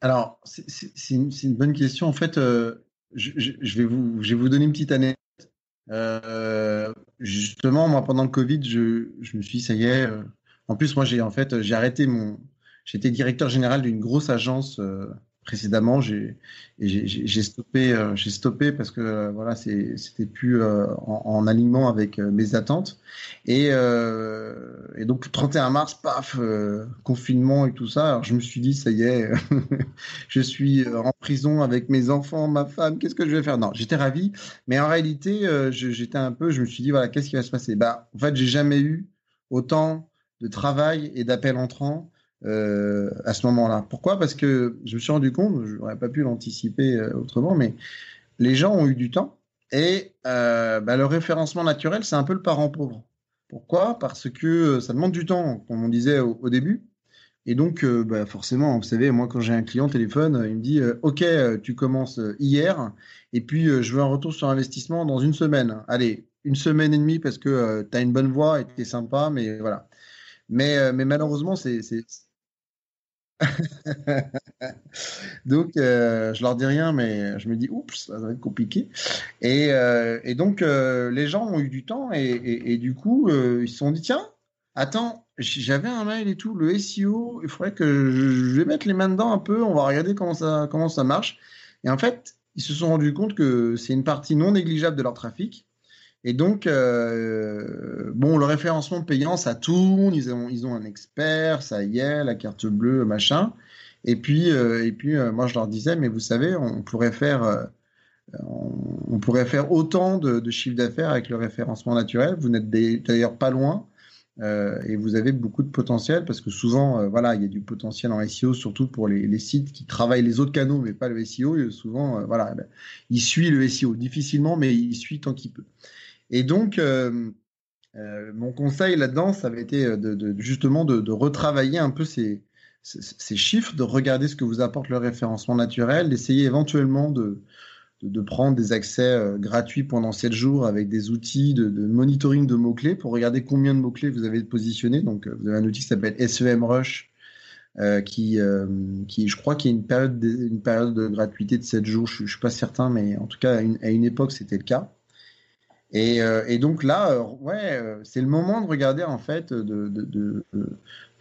Alors, c'est une, une, bonne question. En fait, je, je, vais vous, je vais vous donner une petite anecdote. justement, moi, pendant le Covid, je, je, me suis dit, ça y est. en plus, moi, j'ai en fait, j'ai arrêté mon. J'étais directeur général d'une grosse agence précédemment, j'ai stoppé, euh, j'ai stoppé parce que euh, voilà, c'était plus euh, en, en, alignement avec mes attentes. Et, et, donc 31 mars, paf, confinement et tout ça. Alors je me suis dit, ça y est, je suis en prison avec mes enfants, ma femme. Qu'est-ce que je vais faire? Non, j'étais ravi, mais en réalité, j'étais un peu, je me suis dit, voilà, qu'est-ce qui va se passer? Bah, en fait, j'ai jamais eu autant de travail et d'appels entrants euh, à ce moment-là. Pourquoi? Parce que je me suis rendu compte, je n'aurais pas pu l'anticiper euh, autrement, mais les gens ont eu du temps et euh, bah, le référencement naturel, c'est un peu le parent pauvre. Pourquoi? Parce que ça demande du temps, comme on disait au, début. Et donc, bah, forcément, vous savez, moi, quand j'ai un client téléphone, il me dit Ok, tu commences hier, et puis je veux un retour sur investissement dans une semaine. Allez, une semaine et demie parce que tu as une bonne voix et tu es sympa, mais voilà. Mais malheureusement, c'est donc, euh, je leur dis rien, mais je me dis, oups, ça va être compliqué. Et, euh, donc, euh, les gens ont eu du temps et, du coup, ils se sont dit, tiens, attends, j'avais un mail et tout, le SEO, il faudrait que je, vais mettre les mains dedans un peu, on va regarder comment ça, comment ça marche. Et en fait, ils se sont rendus compte que c'est une partie non négligeable de leur trafic et donc, euh, bon, le référencement payant, ça tourne, ils ont, ils ont un expert, ça y est, la carte bleue, machin. Et puis, euh, et puis euh, moi, je leur disais, mais vous savez, on pourrait faire, on, pourrait faire autant de, de chiffre d'affaires avec le référencement naturel. Vous n'êtes d'ailleurs pas loin. et vous avez beaucoup de potentiel parce que souvent, voilà, il y a du potentiel en SEO, surtout pour les, sites qui travaillent les autres canaux, mais pas le SEO. souvent, voilà, il suit le SEO difficilement, mais il suit tant qu'il peut. Et donc, euh, euh, mon conseil là-dedans, ça avait été euh, de, justement de, retravailler un peu ces, chiffres, de regarder ce que vous apporte le référencement naturel, d'essayer éventuellement de, prendre des accès gratuits pendant 7 jours avec des outils de, monitoring de mots-clés pour regarder combien de mots-clés vous avez positionnés. Donc, vous avez un outil qui s'appelle SEMrush. qui, qui, je crois qu'il y a une période, de, une période de gratuité de 7 jours, je ne suis pas certain, mais en tout cas, à une époque, c'était le cas. Euh, et, donc là, euh, ouais, euh, c'est le moment de regarder en fait, de, de,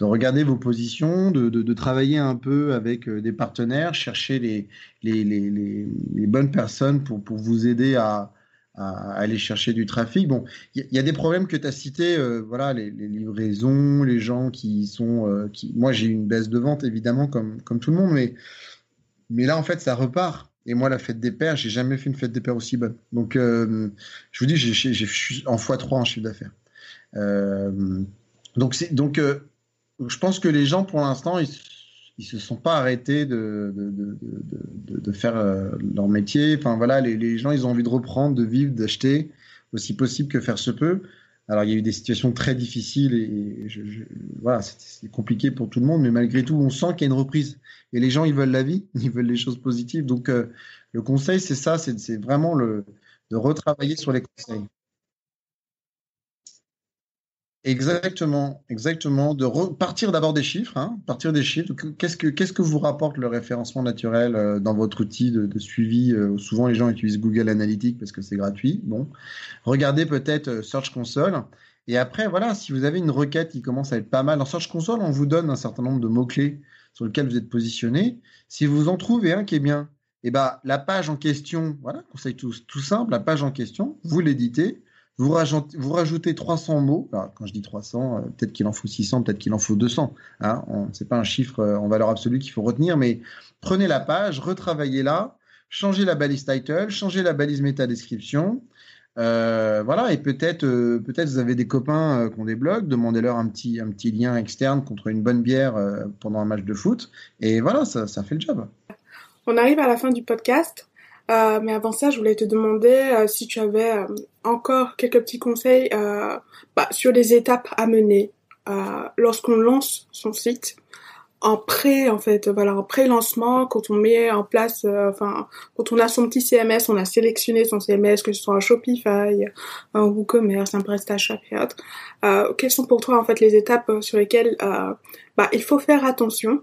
regarder vos positions, de, travailler un peu avec des partenaires, chercher les, les, les, les bonnes personnes pour, pour vous aider à, à, aller chercher du trafic. Bon, il y, a des problèmes que tu as cités, voilà, les, livraisons, les gens qui sont, qui, moi j'ai une baisse de vente évidemment comme, comme tout le monde, mais, mais là en fait ça repart. Et moi, la fête des pères, j'ai jamais fait une fête des pères aussi bonne. Donc, euh, je vous dis, j'ai, j'ai, en x3 en chiffre d'affaires. Euh, donc, euh, je pense que les gens, pour l'instant, ils, ils se sont pas arrêtés de faire leur métier. Enfin, voilà, les, les, gens, ils ont envie de reprendre, de vivre, d'acheter, aussi possible que faire se peut. Alors, il y a eu des situations très difficiles et, je, voilà, c'est compliqué pour tout le monde, mais malgré tout, on sent qu'il y a une reprise. Et les gens, ils veulent la vie, ils veulent les choses positives. Donc, euh, le conseil, c'est ça, c'est vraiment le, de retravailler sur les conseils. Exactement, exactement. De repartir d'abord des chiffres, hein, partir des chiffres. Qu'est-ce que qu'est-ce que vous rapporte le référencement naturel euh, dans votre outil de, suivi euh, Souvent, les gens utilisent Google Analytics parce que c'est gratuit. Bon, regardez peut-être euh, Search Console. Et après, voilà, si vous avez une requête qui commence à être pas mal dans Search Console, on vous donne un certain nombre de mots clés sur lesquels vous êtes positionné. Si vous en trouvez un qui est bien, et eh ben la page en question, voilà, conseil tout, tout simple, la page en question, vous l'éditez vous rajoutez, vous rajoutez 300 mots. quand je dis 300, euh, peut-être qu'il en faut 600, peut-être qu'il en faut 200. Hein, c'est pas un chiffre euh, en valeur absolue qu'il faut retenir, mais prenez la page, retravaillez-la, changez la balise title, changez la balise méta description. Euh, voilà, et peut-être, peut-être vous avez des copains qui ont des blogs, demandez-leur un petit, un petit lien externe contre une bonne bière pendant un match de foot, et voilà, ça, ça fait le job. On arrive à la fin du podcast. Euh, mais avant ça, je voulais te demander euh, si tu avais euh, encore quelques petits conseils bah, sur les étapes à mener lorsqu'on lance son site en pré en fait voilà en pré-lancement quand on met en place enfin quand on a son petit CMS on a sélectionné son CMS que ce soit un Shopify un WooCommerce un PrestaShop et autres quelles sont pour toi en fait les étapes sur lesquelles bah, il faut faire attention?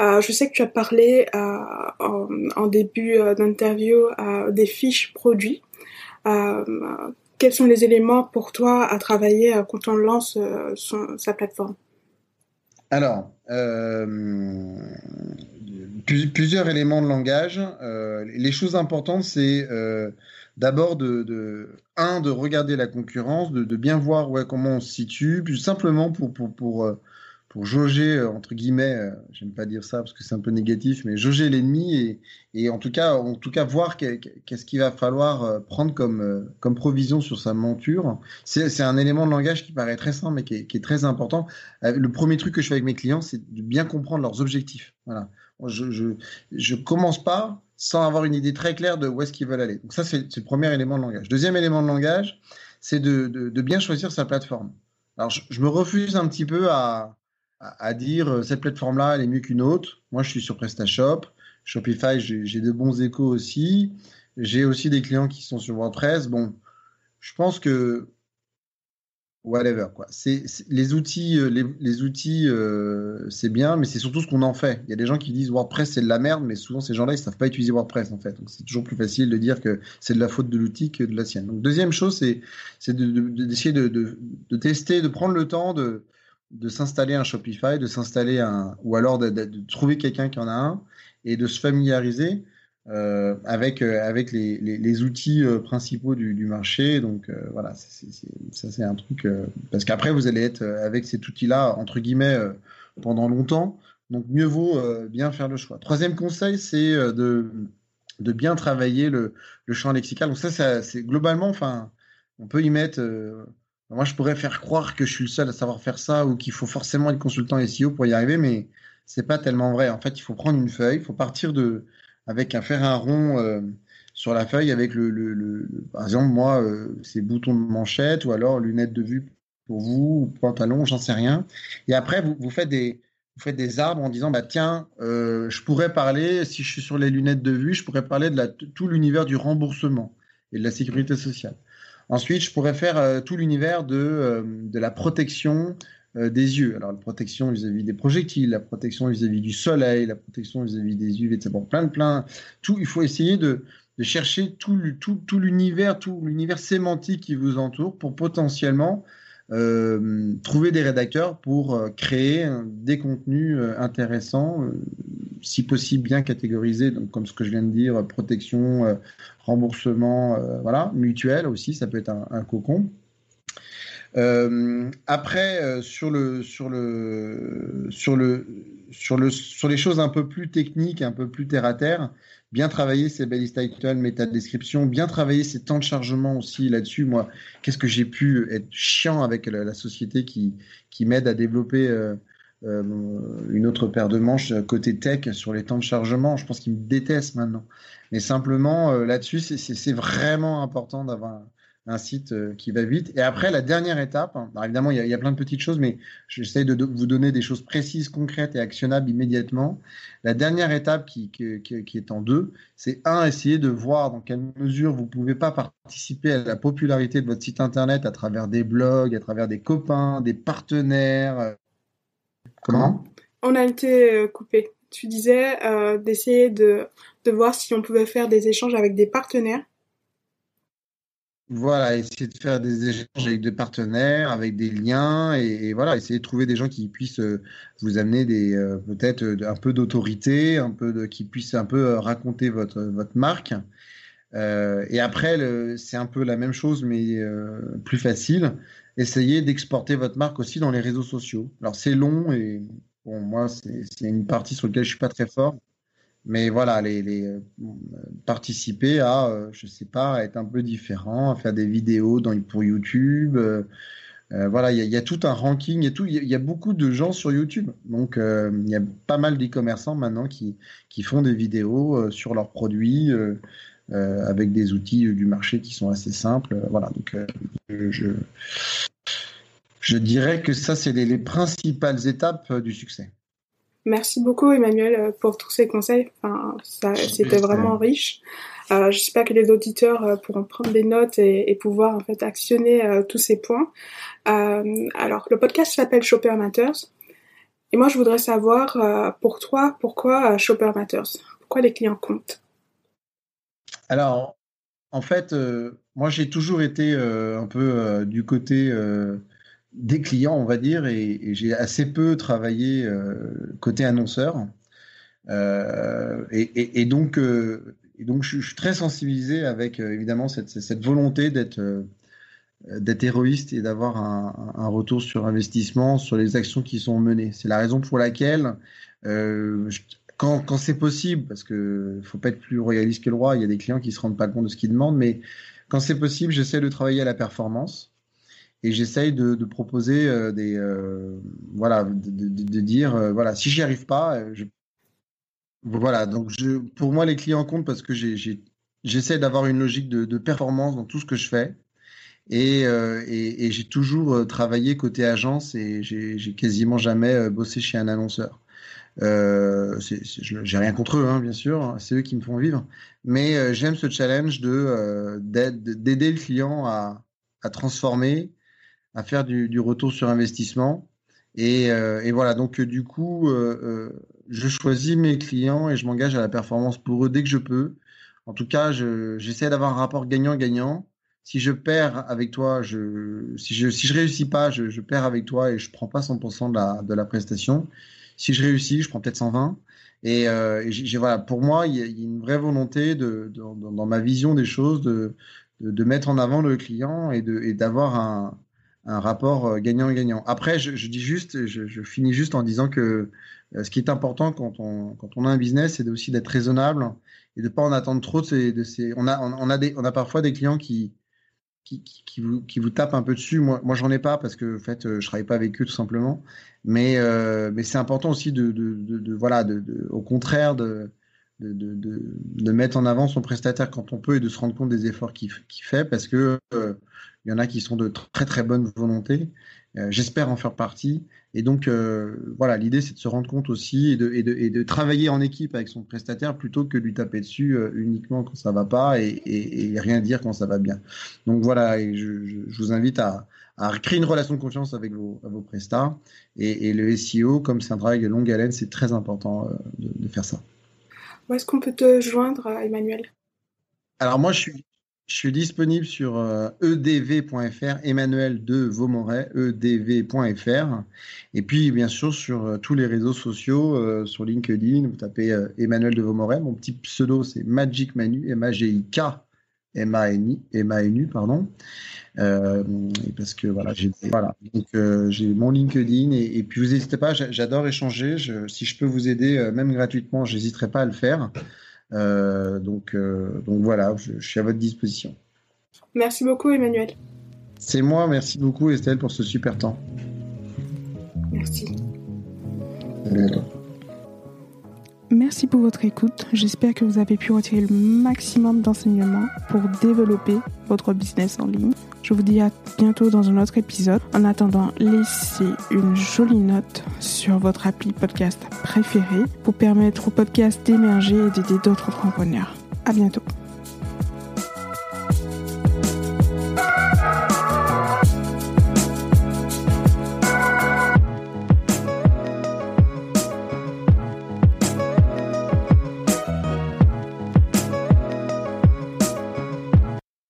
Euh, je sais que tu as parlé euh, en, début euh, d'interview des fiches produits. Quels sont les éléments pour toi à travailler quand on lance sa plateforme? Alors, plusieurs éléments de langage. les choses importantes, c'est d'abord de, un, de regarder la concurrence, de, bien voir comment on se situe, puis simplement pour, pour, pour, euh, pour jauger, euh, entre guillemets, euh, j'aime pas dire ça parce que c'est un peu négatif, mais jauger l'ennemi et, et, en, tout cas, en tout cas voir qu'est-ce qu'il va falloir prendre comme, comme provision sur sa monture. C'est un élément de langage qui paraît très simple mais qui est, qui est, très important. Le premier truc que je fais avec mes clients, c'est de bien comprendre leurs objectifs. Voilà. Je, je, je commence pas sans avoir une idée très claire de où est-ce qu'ils veulent aller. Donc ça, c'est le premier élément de langage. Deuxième élément de langage, c'est de, de, bien choisir sa plateforme. Alors, je, me refuse un petit peu à, à, dire euh, cette plateforme-là, elle est mieux qu'une autre. Moi, je suis sur PrestaShop. Shopify, j'ai de bons échos aussi. J'ai aussi des clients qui sont sur WordPress. Bon, je pense que whatever quoi. C'est les outils, euh, les, outils, euh, c'est bien, mais c'est surtout ce qu'on en fait. Il y a des gens qui disent WordPress c'est de la merde, mais souvent ces gens-là ils savent pas utiliser WordPress en fait. Donc c'est toujours plus facile de dire que c'est de la faute de l'outil que de la sienne. Donc deuxième chose c'est d'essayer de, de, de, tester, de prendre le temps de de s'installer un Shopify, de s'installer un ou alors de, trouver quelqu'un qui en a un et de se familiariser. Euh, avec euh, avec les, les, outils euh, principaux du, du, marché. Donc voilà, ça c'est un truc parce qu'après vous allez être avec cet outil-là entre guillemets pendant longtemps. Donc mieux vaut bien faire le choix. Troisième conseil, c'est de de bien travailler le, le champ lexical. Donc ça, ça c'est globalement, enfin, on peut y mettre. Moi, je pourrais faire croire que je suis le seul à savoir faire ça ou qu'il faut forcément être consultant SEO pour y arriver, mais c'est pas tellement vrai. En fait, il faut prendre une feuille, il faut partir de avec un faire un rond euh, sur la feuille avec le, le, le, par exemple moi euh, c'est bouton de manchette ou alors lunettes de vue pour vous ou pantalon j'en sais rien et après vous, vous faites des vous faites des arbres en disant bah tiens euh, je pourrais parler si je suis sur les lunettes de vue je pourrais parler de la, tout l'univers du remboursement et de la sécurité sociale ensuite je pourrais faire euh, tout l'univers de, euh, de la protection euh, des yeux. Alors la protection vis-à-vis des projectiles, la protection vis-à-vis du soleil, la protection vis-à-vis des UV, etc. Bon, plein de plein. Tout, il faut essayer de, de chercher tout, tout, tout l'univers, tout l'univers sémantique qui vous entoure pour potentiellement euh, trouver des rédacteurs pour euh, créer des contenus euh, intéressants, si possible bien catégorisés, donc comme ce que je viens de dire, protection, remboursement, voilà, mutuel aussi, ça peut être un cocon. Euh, après, euh, sur le sur le sur le sur le sur les choses un peu plus techniques, un peu plus terre à terre, bien travailler ces balise title, méta description, bien travailler ces temps de chargement aussi là-dessus. Moi, qu'est-ce que j'ai pu être chiant avec la, société qui qui m'aide à développer euh, euh, une autre paire de manches côté tech sur les temps de chargement? Je pense qu'ils me détestent maintenant. Mais simplement là-dessus, c'est vraiment important d'avoir un site euh, qui va vite. Et après, la dernière étape, hein, évidemment, il y, a, plein de petites choses, mais j'essaie de, vous donner des choses précises, concrètes et actionnables immédiatement. La dernière étape qui, qui, est en deux, c'est un, essayer de voir dans quelle mesure vous pouvez pas participer à la popularité de votre site internet à travers des blogs, à travers des copains, des partenaires. Euh, comment? On a été euh, coupé. Tu disais d'essayer de, de voir si on pouvait faire des échanges avec des partenaires voilà, essayer de faire des échanges avec des partenaires, avec des liens, et, voilà, essayer de trouver des gens qui puissent euh, vous amener des euh, peut-être euh, un peu d'autorité, un peu qui puissent un peu raconter votre votre marque. et après, c'est un peu la même chose, mais plus facile. Essayez d'exporter votre marque aussi dans les réseaux sociaux. Alors c'est long et bon, moi c'est une partie sur laquelle je suis pas très fort. Mais voilà, les, participer à, euh, je sais pas, être un peu différent, à faire des vidéos pour YouTube. Euh, voilà, il y, a tout un ranking et tout. Il y, a beaucoup de gens sur YouTube. Donc, il y a pas mal d'e-commerçants maintenant qui, qui font des vidéos sur leurs produits avec des outils du marché qui sont assez simples. voilà, donc je, je dirais que ça, c'est les principales étapes du succès. Merci beaucoup Emmanuel euh, pour tous ces conseils. Enfin, c'était vraiment riche. Euh, J'espère que les auditeurs euh, pourront prendre des notes et, et pouvoir en fait actionner euh, tous ces points. Alors, le podcast s'appelle Shopper Matters. Et moi, je voudrais savoir pour toi, pourquoi Shopper Matters? Pourquoi les clients comptent? Alors, en fait, moi j'ai toujours été un peu du côté des clients, on va dire, et, j'ai assez peu travaillé côté annonceur. Et, donc, et donc, je, suis très sensibilisé avec évidemment cette, cette volonté d'être d'être héroïste et d'avoir un, un, retour sur investissement sur les actions qui sont menées. C'est la raison pour laquelle, euh, quand, quand c'est possible, parce que faut pas être plus royaliste que le roi, il y a des clients qui se rendent pas compte de ce qu'ils demandent, mais quand c'est possible, j'essaie de travailler à la performance et j'essaye de, proposer euh, des, euh, voilà, de, dire, euh, voilà, si j'y arrive pas, je... voilà. Donc, pour moi, les clients comptent parce que j'essaie d'avoir une logique de, performance dans tout ce que je fais. Et, euh, et, j'ai toujours euh, travaillé côté agence et j'ai quasiment jamais euh, bossé chez un annonceur. Euh, j'ai rien contre eux, hein, bien sûr, hein, c'est eux qui me font vivre. Mais euh, j'aime ce challenge de d'aider le client à, à, transformer, à faire du, retour sur investissement. Et, et voilà, donc du coup, je choisis mes clients et je m'engage à la performance pour eux dès que je peux. En tout cas, j'essaie d'avoir un rapport gagnant-gagnant si je perds avec toi, je, si je, si je réussis pas, je, perds avec toi et je prends pas 100% de la, de la prestation. Si je réussis, je prends peut-être 120. Et, euh, et voilà, pour moi, il y, a, une vraie volonté de, de dans, ma vision des choses de, de, de, mettre en avant le client et d'avoir un, un rapport euh, gagnant-gagnant. Après, je, je, dis juste, je, je, finis juste en disant que euh, ce qui est important quand on, quand on a un business, c'est aussi d'être raisonnable et de pas en attendre trop de ces, de ces on a, on, a des, on a parfois des clients qui, qui, qui, vous, qui vous tape un peu dessus. Moi, moi j'en ai pas parce que en fait, euh, je travaille pas avec eux tout simplement. Mais, euh, mais c'est important aussi de, de, de, de voilà, de, au contraire, de, de, mettre en avant son prestataire quand on peut et de se rendre compte des efforts qu'il fait parce que euh, il y en a qui sont de très très bonne volonté. Euh, J'espère en faire partie. Et donc, euh, voilà, l'idée, c'est de se rendre compte aussi et de, travailler en équipe avec son prestataire plutôt que de lui taper dessus uniquement quand ça va pas et, rien dire quand ça va bien. Donc voilà, je, vous invite à, créer une relation de confiance avec vos, vos prestats. Et, le SEO, comme c'est un travail de longue haleine, c'est très important de, faire ça. Où est-ce qu'on peut te joindre, Emmanuel? Alors moi, je suis, disponible sur edv.fr, Emmanuel de Vaumoret, edv.fr. Et puis, bien sûr, sur euh, tous les réseaux sociaux, euh, sur LinkedIn, vous tapez euh, Emmanuel de Vaumoret. Mon petit pseudo, c'est Magic Manu, M-A-G-I-K, M-A-N-U, pardon. Euh, parce que voilà, j'ai voilà. Donc euh, j'ai mon LinkedIn et, et puis vous n'hésitez pas, j'adore échanger. Je, si je peux vous aider, même gratuitement, j'hésiterai pas à le faire. Euh, donc, euh, donc voilà, je, je, suis à votre disposition. Merci beaucoup, Emmanuel. C'est moi, merci beaucoup, Estelle, pour ce super temps. Merci. À bientôt. Merci pour votre écoute. J'espère que vous avez pu retirer le maximum d'enseignements pour développer votre business en ligne. Je vous dis à bientôt dans un autre épisode. En attendant, laissez une jolie note sur votre appli podcast préféré pour permettre au podcast d'émerger et d'aider d'autres entrepreneurs. À bientôt.